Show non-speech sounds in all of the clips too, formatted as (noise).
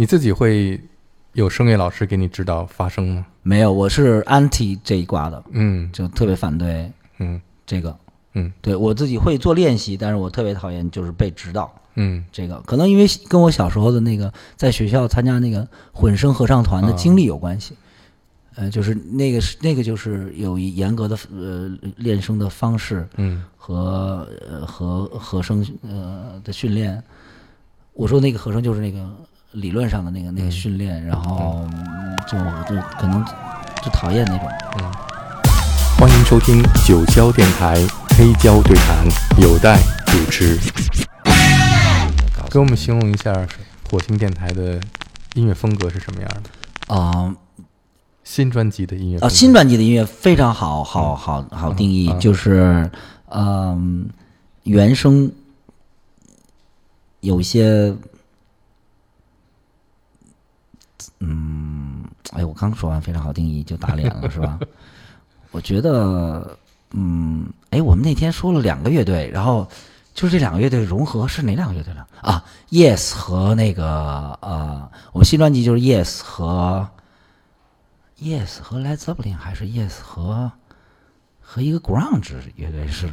你自己会有声乐老师给你指导发声吗？没有，我是 anti 这一挂的，嗯就特别反对嗯这个。嗯对我自己会做练习，但是我特别讨厌就是被指导。嗯这个可能因为跟我小时候的那个在学校参加那个混声合唱团的经历有关系。呃，就是那个是那个就是有一严格的呃练声的方式嗯和呃和和声呃的训练。我说那个和声就是那个理论上的那个那个训练，然后嗯就就可能就讨厌那种。欢迎收听九霄电台黑胶对谈，有待主持。给我们形容一下火星电台的音乐风格是什么样的？啊、新专辑的音乐啊，新专辑的音乐非常好，好好好定义，嗯就是嗯，原声有一些，嗯，哎，我刚说完非常好定义就打脸了，(laughs) 是吧？我觉得，嗯，哎，我们那天说了两个乐队，然后就是这两个乐队融合是哪两个乐队呢？啊，Yes 和那个呃，我们新专辑就是 Yes 和 Yes 和 Led Zeppelin 还是 Yes 和和一个 Grunge 乐队是，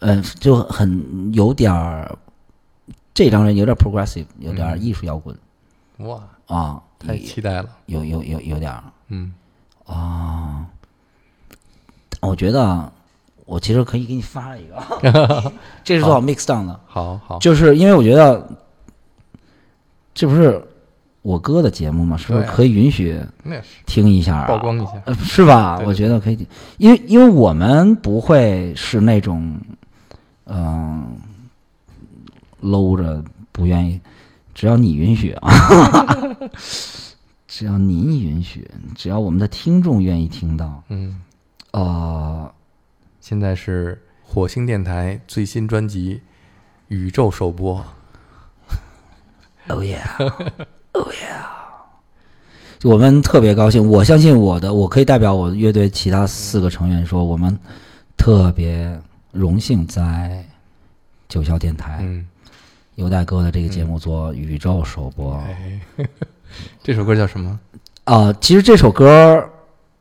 嗯、就很有点儿这张人有点 progressive，有点儿艺术摇滚哇，啊，太期待了。有有有有点儿嗯啊，我觉得啊我其实可以给你发一个，(laughs) 这是做好 mix down 的，好好，就是因为我觉得这不是我哥的节目吗？是不是可以允许听一下啊？曝光一下。呃，是吧？对对我觉得可以，因为因为我们不会是那种，嗯、搂着不愿意，只要你允许啊，(laughs) 只要您允许，只要我们的听众愿意听到，嗯，呃，现在是火星电台最新专辑宇宙首播。Oh yeah，Oh yeah！我们特别高兴，我相信我的，我可以代表我乐队其他四个成员说，我们特别荣幸在九霄电台。嗯，优待哥的这个节目做宇宙首播。(laughs) 这首歌叫什么？啊其实这首歌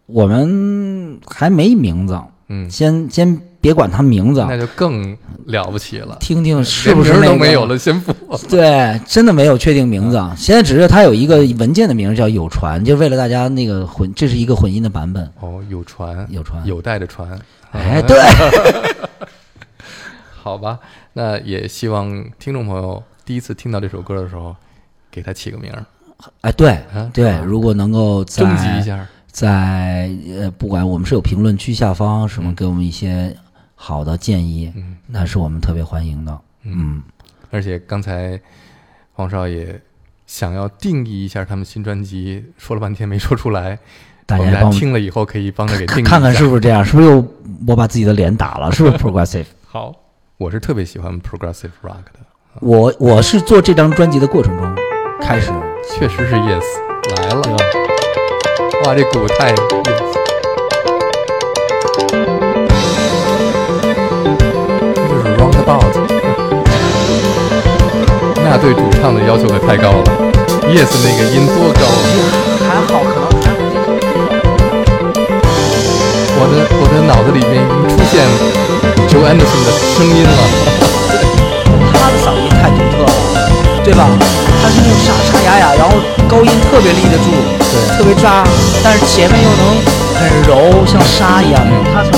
我们还没名字，嗯，先先别管它名字，那就更了不起了，听听是不是那个名都没有了，先不。(laughs) 对，真的没有确定名字，现在只是它有一个文件的名字叫有传，就为了大家那个混，这是一个混音的版本，哦，有传，有传。有带着传。哎，啊。对，(laughs) 好吧，那也希望听众朋友第一次听到这首歌的时候，给他起个名儿，哎，对啊对，如果能够在征集一下。在呃，不管我们是有评论区下方什么，给我们一些好的建议，嗯那是我们特别欢迎的。嗯，而且刚才黄少也想要定义一下他们新专辑，说了半天没说出来。大家帮听了以后可以帮他给定看看是不是这样，是不是又我把自己的脸打了？是不是 (laughs) progressive？好。我是特别喜欢 progressive rock 的，我我是做这张专辑的过程中开始，确实是 Yes 来了。对吧？哇，这鼓太 Yes。这就是 Roundabout。那对主唱的要求可太高了，Yes 那个音多高啊！还好，可能还我的我的脑子里面已经出现 Anderson 的声音了。他的嗓音太独特了，对吧？他是那种沙沙哑哑，然后高音特别立得住，对特别扎，但是前面又能很柔，像沙一样那种。他唱出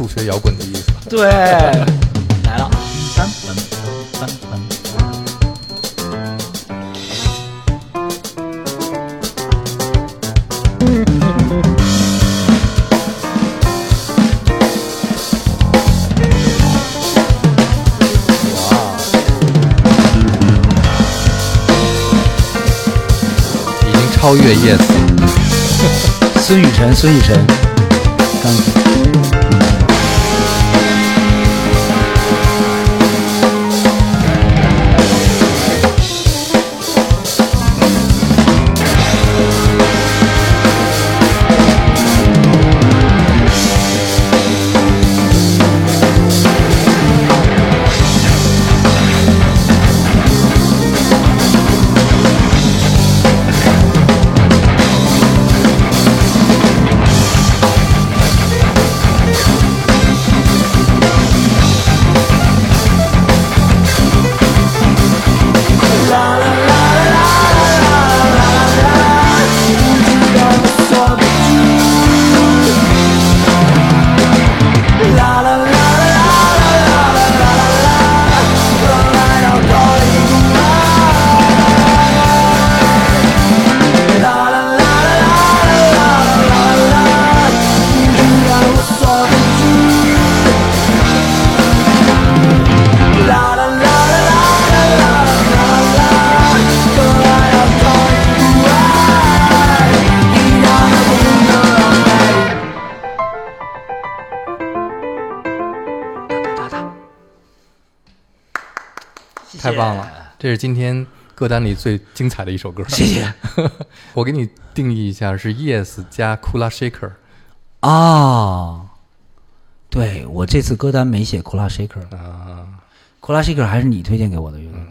数学摇滚的意思。对，来了，三分，三分。已经超越 Yes，(laughs) 孙雨晨，孙雨晨，这是今天歌单里最精彩的一首歌。(laughs) 谢谢。(laughs) 我给你定义一下，是 Yes 加 Kula Shaker 啊。对我这次歌单没写 Kula Shaker，啊，Kula Shaker 还是你推荐给我的乐队的，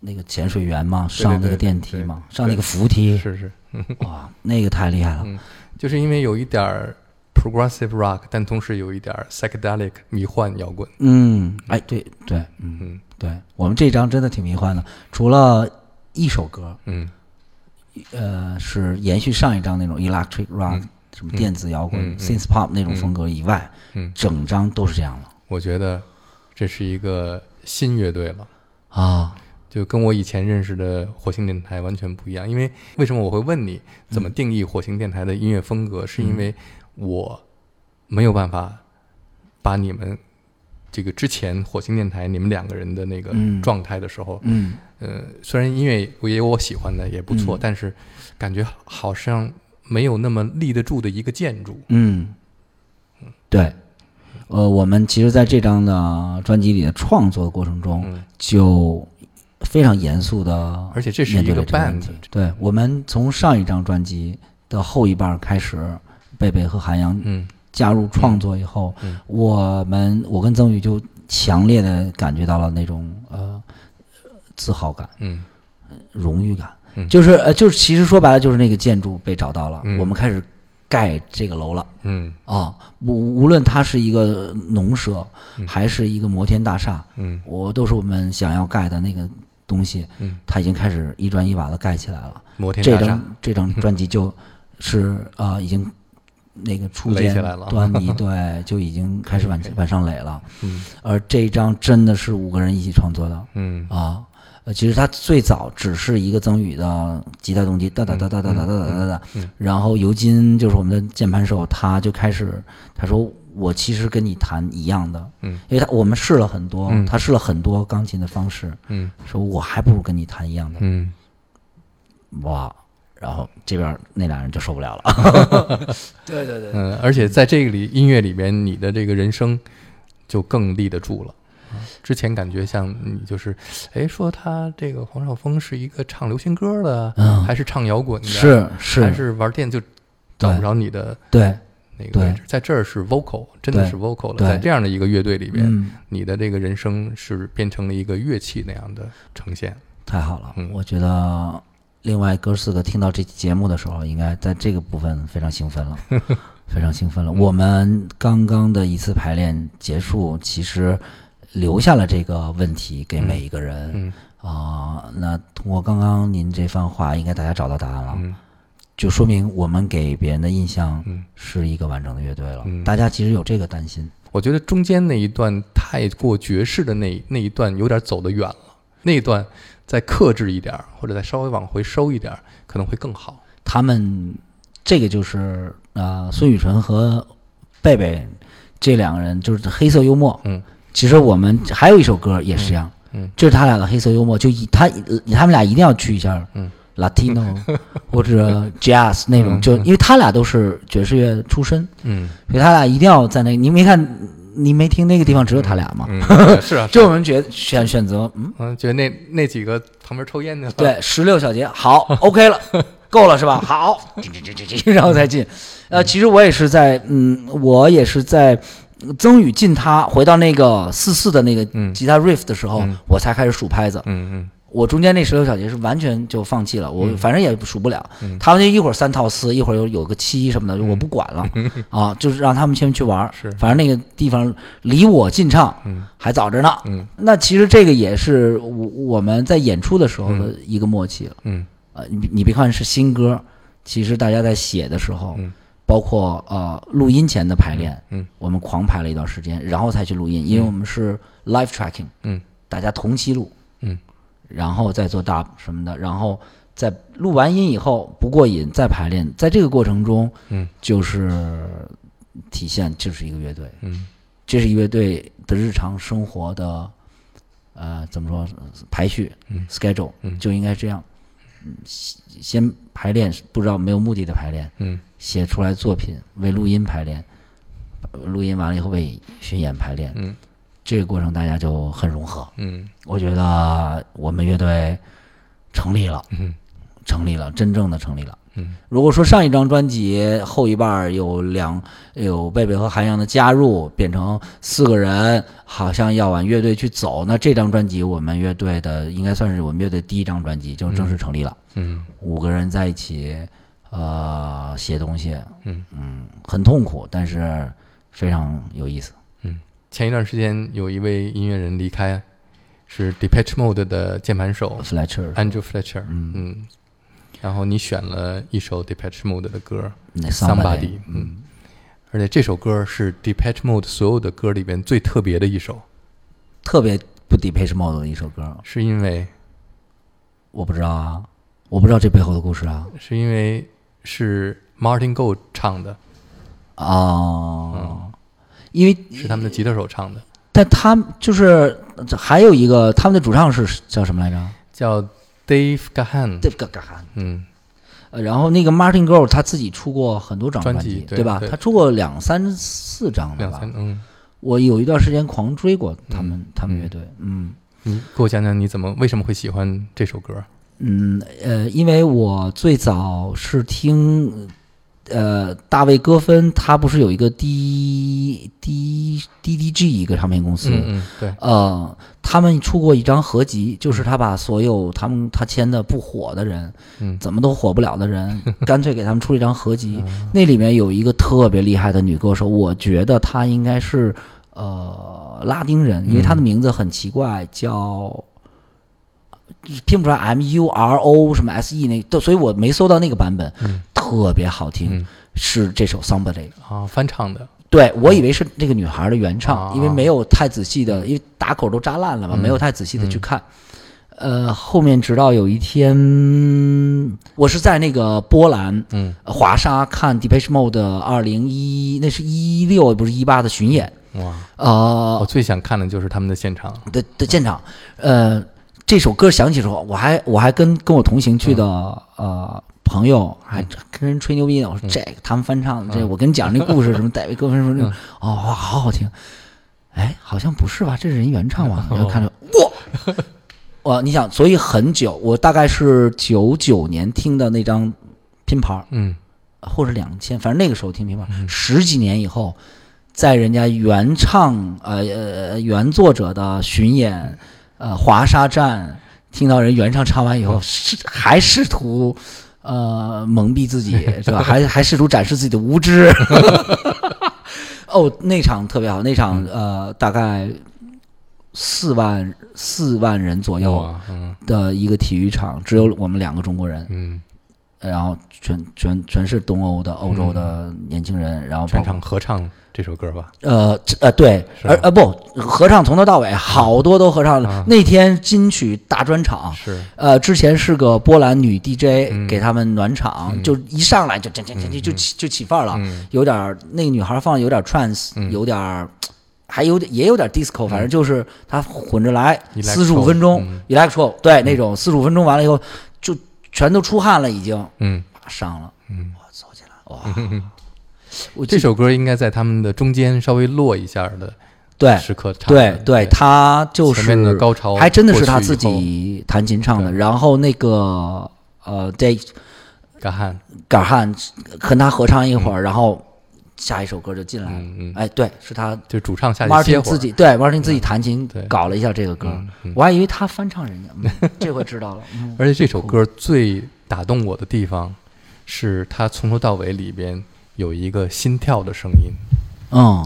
那个潜水员嘛，上那个电梯嘛，对上那个扶梯，是是，(laughs) 哇，那个太厉害了。嗯就是因为有一点儿 progressive rock，但同时有一点 psychedelic 迷幻摇滚。嗯，哎，对对，嗯，嗯对我们这张真的挺迷幻的，除了一首歌，嗯呃，是延续上一张那种 electric rock，、什么电子摇滚、嗯嗯 synth pop 那种风格以外，嗯，整张都是这样的我觉得这是一个新乐队了。啊。就跟我以前认识的火星电台完全不一样。因为为什么我会问你怎么定义火星电台的音乐风格？是因为我没有办法把你们这个之前火星电台你们两个人的那个嗯。状态的时候，嗯。呃，虽然音乐也有我喜欢的，也不错，嗯。但是感觉好像没有那么立得住的一个建筑。嗯，对，呃，我们其实在这张的专辑里的创作过程中，嗯。就非常严肃的，而且这是一个 band 对，我们从上一张专辑的后一半开始，贝贝和韩阳嗯加入创作以后，嗯。我们我跟曾宇就强烈的感觉到了那种呃自豪感、嗯。荣誉感，嗯。就是呃就是其实说白了就是那个建筑被找到了，嗯。我们开始盖这个楼了。嗯。啊，无无论它是一个农舍，还是一个摩天大厦，嗯。我都是我们想要盖的那个东西，嗯，它已经开始一砖一瓦的盖起来了。摩天大厦。这张，这张专辑就 (laughs) 是呃已经那个初见端倪，对，就已经开始往往 (laughs) 上垒了。嗯。而这一张真的是五个人一起创作的嗯。啊。呃，其实他最早只是一个曾宇的吉他动机，哒哒哒哒哒哒哒哒哒哒嗯，然后尤金就是我们的键盘手，他就开始他说我其实跟你弹一样的，嗯，因为他我们试了很多，嗯。他试了很多钢琴的方式，嗯。说我还不如跟你弹一样的，嗯。哇，然后这边那俩人就受不了了，(laughs) 对对对，嗯，而且在这个里音乐里边，你的这个人声就更立得住了。啊之前感觉像你就是，哎，说他这个黄少峰是一个唱流行歌的，嗯还是唱摇滚的，是是还是玩电，就找不着你的对，那个位置。在这儿是 vocal，真的是 vocal 了。在这样的一个乐队里边，嗯，你的这个人声是变成了一个乐器那样的呈现。太好了，嗯我觉得另外哥四个听到这期节目的时候，应该在这个部分非常兴奋了，(laughs) 非常兴奋了。我们刚刚的一次排练结束，其实留下了这个问题给每一个人嗯啊、那通过刚刚您这番话，应该大家找到答案了。嗯就说明我们给别人的印象嗯是一个完整的乐队了。嗯大家其实有这个担心。我觉得中间那一段太过爵士的那那一段有点走得远了，那一段再克制一点儿，或者再稍微往回收一点儿，可能会更好。他们这个就是呃，孙雨晨和贝贝这两个人就是黑色幽默。嗯，其实我们还有一首歌也是这样，嗯就是他俩的黑色幽默，就以他他们俩一定要去一下，嗯，Latino (laughs) 或者 Jazz 那种，嗯就因为他俩都是爵士乐出身，嗯所以他俩一定要在那。你没看，你没听那个地方只有他俩吗？嗯，(laughs) 是啊，就我们觉得选选择，嗯，嗯，觉得那那几个旁边抽烟的，对，十六小节，好，(laughs) OK 了，够了是吧？好，(laughs) 然后再进。呃，其实我也是在，嗯，我也是在曾宇进他回到那个四四的那个嗯吉他 riff 的时候，嗯我才开始数拍子。嗯嗯我中间那十六小节是完全就放弃了，我嗯。反正也数不了。嗯。他们就一会儿三套四，一会儿有有个七什么的，我不管了、(laughs) 啊，就是让他们先去玩儿。是。反正那个地方离我进唱嗯。还早着呢。嗯。那其实这个也是我我们在演出的时候的一个默契了。嗯。呃，你你别看是新歌，其实大家在写的时候，嗯。包括呃录音前的排练，嗯。我们狂排了一段时间，然后才去录音，因为我们是 live tracking，嗯。大家同期录，嗯，然后再做 dub 什么的，然后在录完音以后不过瘾再排练，在这个过程中，嗯，就是体现就是一个乐队，嗯。这是一个乐队的日常生活的，呃，怎么说排序、嗯。schedule 嗯。就应该这样。嗯，先先排练，不知道没有目的的排练，嗯。写出来作品，为录音排练，呃录音完了以后为巡演排练，嗯这个过程大家就很融合。嗯我觉得我们乐队成立了，嗯成立了，真正的成立了。嗯如果说上一张专辑后一半儿有两有贝贝和韩阳的加入，变成四个人，好像要往乐队去走，那这张专辑我们乐队的应该算是我们乐队第一张专辑，就正式成立了。嗯五个人在一起，呃，写东西，嗯很痛苦，但是非常有意思。前一段时间有一位音乐人离开，是 Depeche Mode 的键盘手 Fletcher，Andrew Fletcher。嗯，然后你选了一首 Depeche Mode 的歌 Somebody，嗯，而且这首歌是 Depeche Mode 所有的歌里边最特别的一首，特别不 Depeche Mode 的一首歌，是因为我不知道啊，我不知道这背后的故事啊。是因为是 Martin Gore 唱的，哦，因为是他们的吉他手唱的，但他们就是还有一个他们的主唱是叫什么来着？叫 Dave Gahan。Dave Gahan。嗯呃，然后那个 Martin Gore 他自己出过很多张专辑，辑对吧？对他出过两三四张的吧？嗯，我有一段时间狂追过他们、嗯他们乐队，嗯你给我讲讲你怎么为什么会喜欢这首歌？嗯呃，因为我最早是听呃大卫戈芬，他不是有一个 D D D D G 一个唱片公司，嗯嗯，对，呃，他们出过一张合集，就是他把所有他们他签的不火的人，嗯怎么都火不了的人，(laughs) 干脆给他们出了一张合集。那里面有一个特别厉害的女歌手，我觉得她应该是呃拉丁人，因为她的名字很奇怪，叫拼不出来 M U R O 什么 S E 那都，所以我没搜到那个版本，嗯特别好听，嗯。是这首 Somebody。啊，翻唱的，对，我以为是那个女孩的原唱，啊因为没有太仔细的，因为打口都扎烂了嘛，嗯。没有太仔细的去看。呃，后面直到有一天，我是在那个波兰嗯。呃华沙看 Depeche Mode 二零一，那是一六不是一八的巡演，哇，呃我最想看的就是他们的现场，的的现场，呃，这首歌响起的时候，我还我还跟跟我同行去的、呃朋友还跟人吹牛逼呢，我说这个他们翻唱的，这我跟你讲这故事什么 (laughs) 戴维戈芬什么的，哦哇好好听，哎好像不是吧，这是人原唱吧？(laughs) 然后看着哇，哇你想，所以很久，我大概是九九年听的那张拼盘儿，嗯。或者两千，反正那个时候听拼盘，十几年以后，在人家原唱呃呃原作者的巡演呃华沙站，听到人原唱唱完以后，是还试图呃蒙蔽自己 (laughs) 是吧？还还试图展示自己的无知。(laughs) 哦，那场特别好，那场呃大概四万四万人左右的一个体育场，只有我们两个中国人。嗯然后全全全是东欧的、欧洲的年轻人，然后全场合唱这首歌吧？呃这呃对，是吧？而呃不合唱从头到尾好多都合唱了。啊。那天金曲大专场，是，呃，之前是个波兰女 DJ 嗯。给他们暖场，嗯。就一上来就就就就就起就起范儿了，嗯。有点儿那个女孩放的有点儿 trance，、嗯。有点儿还有点也有点 disco，反正就是她混着来四十五分钟、嗯。Electro，对，那种四十五分钟完了以后就全都出汗了，已经。嗯。上了，嗯，我走起来，哇！(laughs) 我这首歌应该在他们的中间稍微落一下的对时刻唱的。对对，他就是的高潮还真的是他自己弹琴唱的。然后那个呃，Dave 嘎汉，嘎尔汉跟他合唱一会儿，然后下一首歌就进来了。嗯嗯，哎，对，是他就主唱下去歇 Martin 会儿自己对 Martin 自己弹琴对搞了一下这个歌我还以为他翻唱人家，嗯这回知道了。嗯 (laughs) 而且这首歌最打动我的地方，是他从头到尾里边有一个心跳的声音，嗯，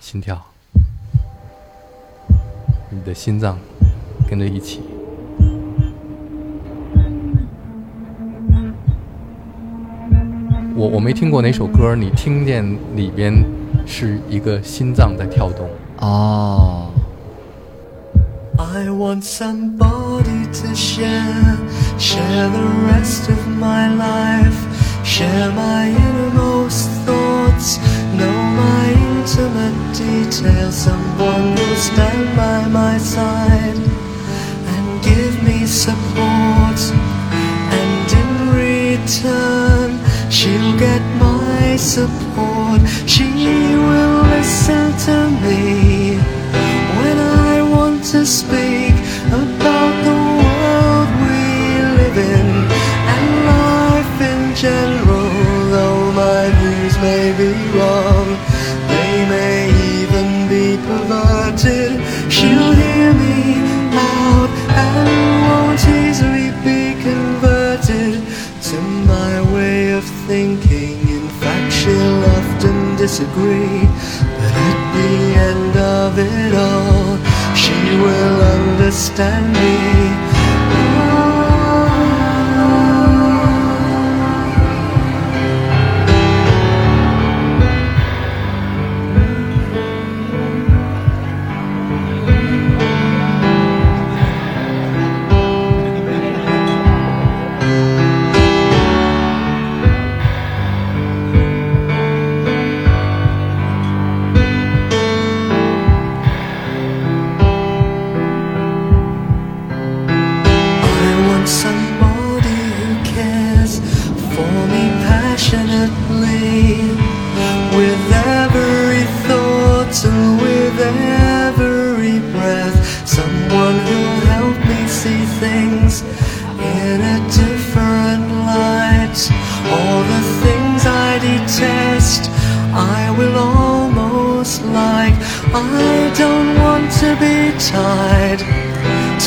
心跳，你的心脏跟着一起。我我没听过哪首歌，你听见里边是一个心脏在跳动。哦，I want somebody to share, share the rest of my life, share my details, someone who'll stand by my side and give me support. And in return, she'll get my support. She will listen to me when I want to speak perverted. She'll hear me out and won't easily be converted to my way of thinking. In fact, she'll often disagree, but at the end of it all, she will understand me.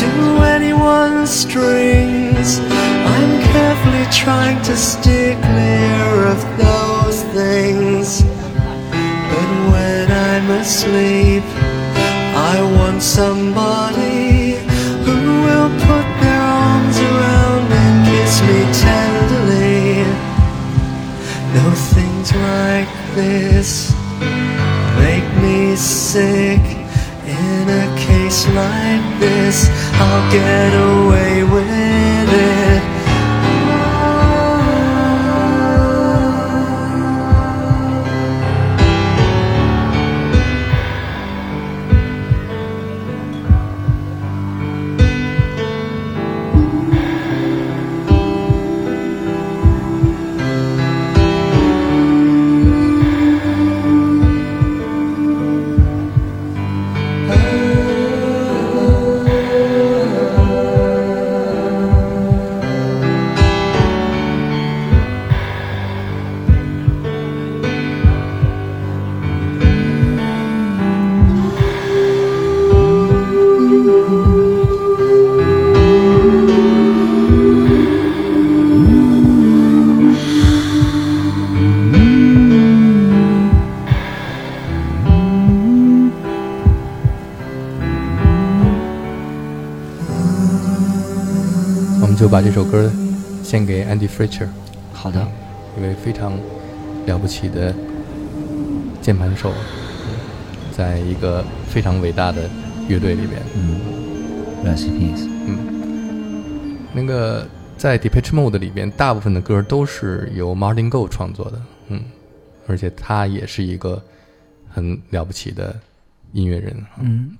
To anyone's strings. I'm carefully trying to steer clear of those things. But when I'm asleep, I want somebody who will put their arms around and kiss me tenderly. No things like this make me sick. Like this, I'll get away with it. 把这首歌献给 Andy Fritter。好的，一位非常了不起的键盘手，在一个非常伟大的乐队里边。嗯，Recipes。嗯，那个在 DEP ュ CH MODE 里边，大部分的歌都是由 Martin Go 创作的。嗯，而且他也是一个很了不起的音乐人。嗯。